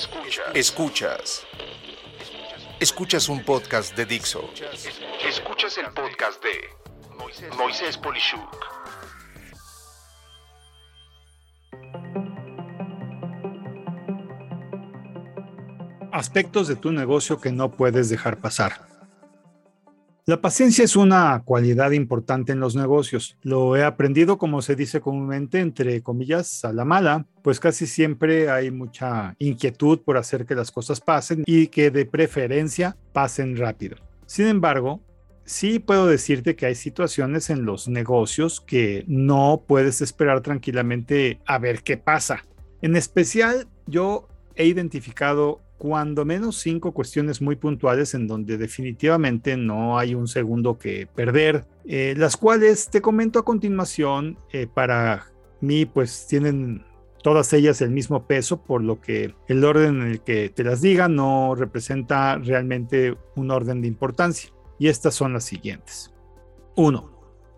Escuchas. Escuchas. Escuchas un podcast de Dixo. Escuchas el podcast de Moisés Polishuk. Aspectos de tu negocio que no puedes dejar pasar. La paciencia es una cualidad importante en los negocios. Lo he aprendido, como se dice comúnmente, entre comillas, a la mala, pues casi siempre hay mucha inquietud por hacer que las cosas pasen y que de preferencia pasen rápido. Sin embargo, sí puedo decirte que hay situaciones en los negocios que no puedes esperar tranquilamente a ver qué pasa. En especial, yo he identificado cuando menos cinco cuestiones muy puntuales en donde definitivamente no hay un segundo que perder, eh, las cuales te comento a continuación, eh, para mí pues tienen todas ellas el mismo peso, por lo que el orden en el que te las diga no representa realmente un orden de importancia. Y estas son las siguientes. 1.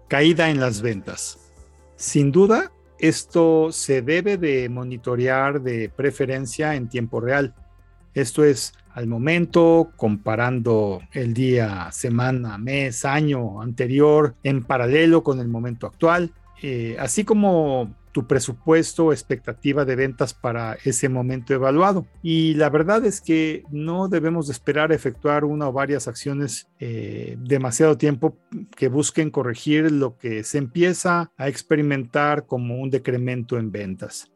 Caída en las ventas. Sin duda, esto se debe de monitorear de preferencia en tiempo real esto es al momento, comparando el día, semana, mes, año anterior en paralelo con el momento actual, eh, así como tu presupuesto expectativa de ventas para ese momento evaluado. Y la verdad es que no debemos de esperar efectuar una o varias acciones eh, demasiado tiempo que busquen corregir lo que se empieza a experimentar como un decremento en ventas.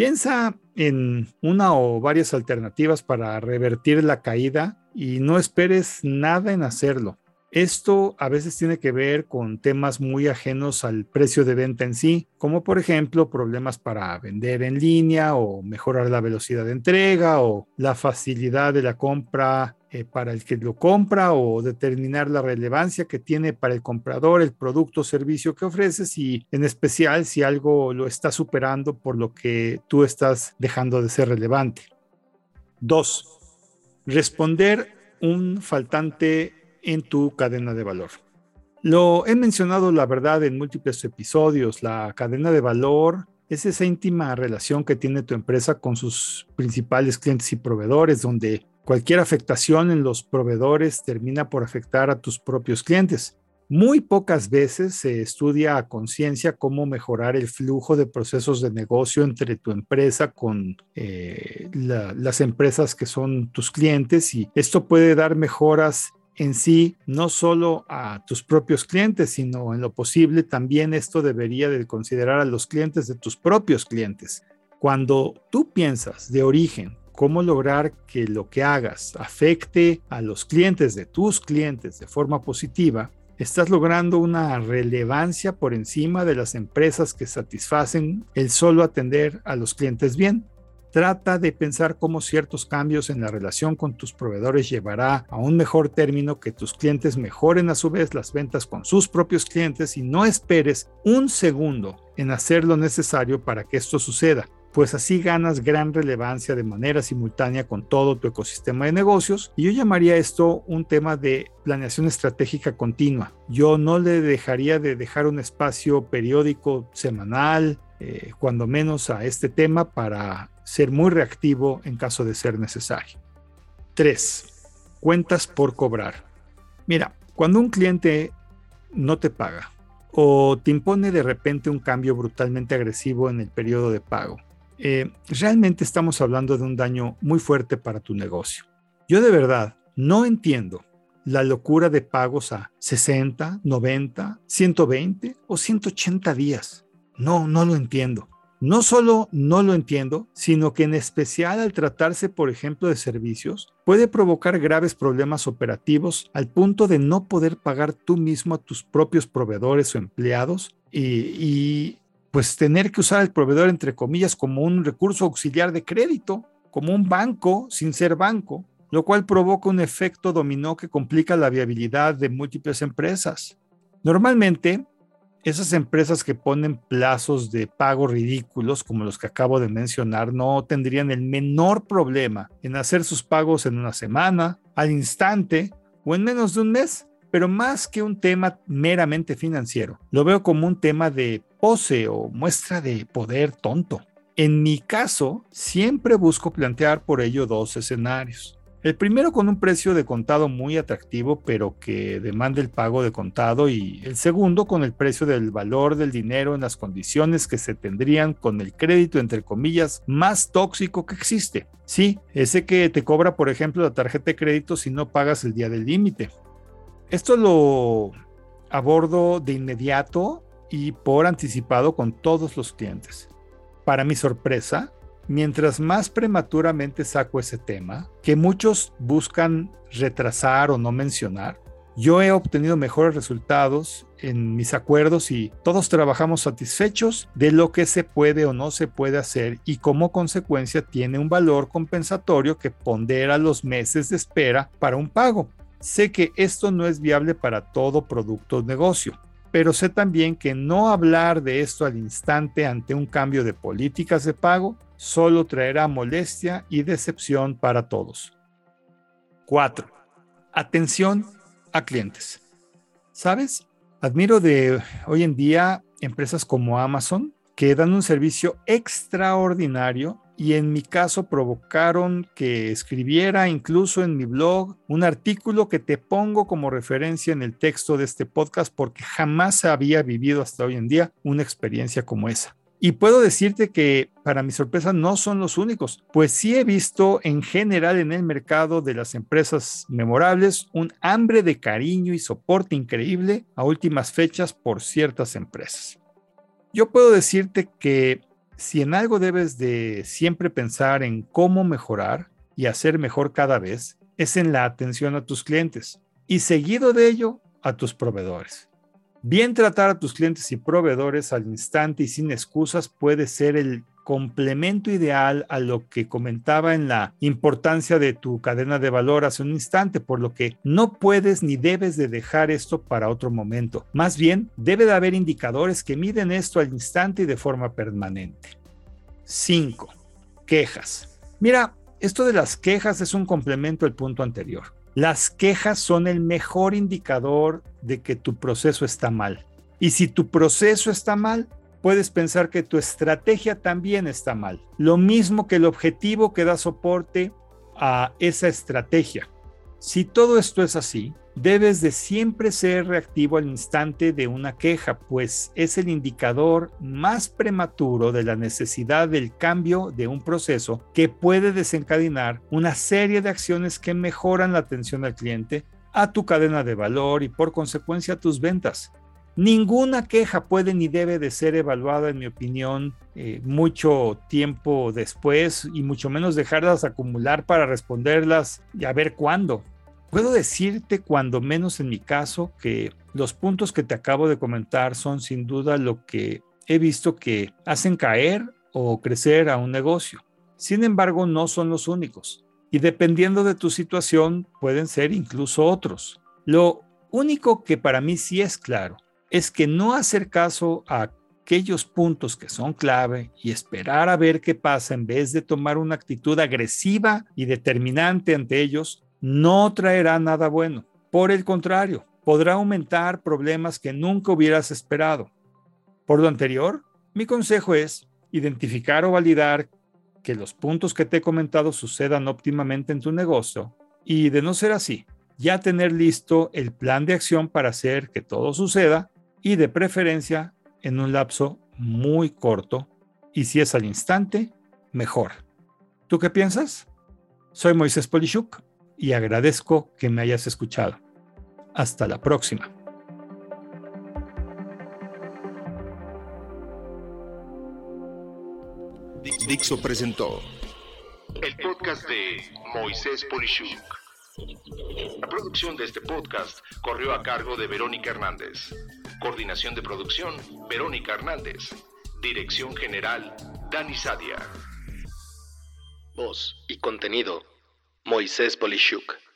Piensa en una o varias alternativas para revertir la caída y no esperes nada en hacerlo. Esto a veces tiene que ver con temas muy ajenos al precio de venta en sí, como por ejemplo problemas para vender en línea o mejorar la velocidad de entrega o la facilidad de la compra eh, para el que lo compra o determinar la relevancia que tiene para el comprador el producto o servicio que ofreces y en especial si algo lo está superando por lo que tú estás dejando de ser relevante. Dos, responder un faltante en tu cadena de valor. Lo he mencionado, la verdad, en múltiples episodios. La cadena de valor es esa íntima relación que tiene tu empresa con sus principales clientes y proveedores, donde cualquier afectación en los proveedores termina por afectar a tus propios clientes. Muy pocas veces se estudia a conciencia cómo mejorar el flujo de procesos de negocio entre tu empresa con eh, las empresas que son tus clientes y esto puede dar mejoras en sí, no solo a tus propios clientes, sino en lo posible también esto debería de considerar a los clientes de tus propios clientes. Cuando tú piensas de origen cómo lograr que lo que hagas afecte a los clientes de tus clientes de forma positiva, estás logrando una relevancia por encima de las empresas que satisfacen el solo atender a los clientes bien. Trata de pensar cómo ciertos cambios en la relación con tus proveedores llevará a un mejor término que tus clientes mejoren a su vez las ventas con sus propios clientes y no esperes un segundo en hacer lo necesario para que esto suceda, pues así ganas gran relevancia de manera simultánea con todo tu ecosistema de negocios y yo llamaría esto un tema de planeación estratégica continua. Yo no le dejaría de dejar un espacio periódico semanal, eh, cuando menos a este tema para ser muy reactivo en caso de ser necesario. 3. Cuentas por cobrar. Mira, cuando un cliente no te paga o te impone de repente un cambio brutalmente agresivo en el periodo de pago, eh, realmente estamos hablando de un daño muy fuerte para tu negocio. Yo de verdad no entiendo la locura de pagos a 60, 90, 120 o 180 días. No, no lo entiendo. No solo no lo entiendo, sino que en especial al tratarse, por ejemplo, de servicios, puede provocar graves problemas operativos al punto de no poder pagar tú mismo a tus propios proveedores o empleados y, pues tener que usar el proveedor, entre comillas, como un recurso auxiliar de crédito, como un banco sin ser banco, lo cual provoca un efecto dominó que complica la viabilidad de múltiples empresas. Normalmente, esas empresas que ponen plazos de pago ridículos, como los que acabo de mencionar, no tendrían el menor problema en hacer sus pagos en una semana, al instante o en menos de un mes. Pero más que un tema meramente financiero, lo veo como un tema de pose o muestra de poder tonto. En mi caso, siempre busco plantear por ello dos escenarios. El primero con un precio de contado muy atractivo, pero que demanda el pago de contado, y el segundo con el precio del valor del dinero en las condiciones que se tendrían con el crédito, entre comillas, más tóxico que existe. Sí, ese que te cobra, por ejemplo, la tarjeta de crédito si no pagas el día del límite. Esto lo abordo de inmediato y por anticipado con todos los clientes. Para mi sorpresa, mientras más prematuramente saco ese tema, que muchos buscan retrasar o no mencionar, yo he obtenido mejores resultados en mis acuerdos y todos trabajamos satisfechos de lo que se puede o no se puede hacer y como consecuencia tiene un valor compensatorio que pondera los meses de espera para un pago. Sé que esto no es viable para todo producto o negocio, pero sé también que no hablar de esto al instante ante un cambio de políticas de pago solo traerá molestia y decepción para todos. 4. Atención a clientes. ¿Sabes? Admiro de hoy en día empresas como Amazon que dan un servicio extraordinario y en mi caso provocaron que escribiera incluso en mi blog un artículo que te pongo como referencia en el texto de este podcast porque jamás había vivido hasta hoy en día una experiencia como esa. Y puedo decirte que para mi sorpresa no son los únicos, pues sí he visto en general en el mercado de las empresas memorables un hambre de cariño y soporte increíble a últimas fechas por ciertas empresas. Yo puedo decirte que si en algo debes de siempre pensar en cómo mejorar y hacer mejor cada vez, es en la atención a tus clientes y seguido de ello a tus proveedores. Bien tratar a tus clientes y proveedores al instante y sin excusas puede ser el complemento ideal a lo que comentaba en la importancia de tu cadena de valor hace un instante, por lo que no puedes ni debes de dejar esto para otro momento. Más bien, debe de haber indicadores que miden esto al instante y de forma permanente. 5. Quejas. Mira, esto de las quejas es un complemento al punto anterior. Las quejas son el mejor indicador de que tu proceso está mal. Y si tu proceso está mal, puedes pensar que tu estrategia también está mal. Lo mismo que el objetivo que da soporte a esa estrategia. Si todo esto es así, debes de siempre ser reactivo al instante de una queja, pues es el indicador más prematuro de la necesidad del cambio de un proceso que puede desencadenar una serie de acciones que mejoran la atención al cliente, a tu cadena de valor y por consecuencia a tus ventas. Ninguna queja puede ni debe de ser evaluada, en mi opinión, eh, mucho tiempo después y mucho menos dejarlas acumular para responderlas y a ver cuándo. Puedo decirte, cuando menos en mi caso, que los puntos que te acabo de comentar son sin duda lo que he visto que hacen caer o crecer a un negocio. Sin embargo, no son los únicos. Y dependiendo de tu situación, pueden ser incluso otros. Lo único que para mí sí es claro es que no hacer caso a aquellos puntos que son clave y esperar a ver qué pasa en vez de tomar una actitud agresiva y determinante ante ellos, no traerá nada bueno. Por el contrario, podrá aumentar problemas que nunca hubieras esperado. Por lo anterior, mi consejo es identificar o validar que los puntos que te he comentado sucedan óptimamente en tu negocio y de no ser así, ya tener listo el plan de acción para hacer que todo suceda y de preferencia en un lapso muy corto y si es al instante, mejor. ¿Tú qué piensas? Soy Moisés Polishuk y agradezco que me hayas escuchado. Hasta la próxima. Dixo presentó el podcast de Moisés Polishuk. La producción de este podcast corrió a cargo de Verónica Hernández. Coordinación de producción, Verónica Hernández. Dirección General, Dani Sadia. Voz y contenido, Moisés Polishuk.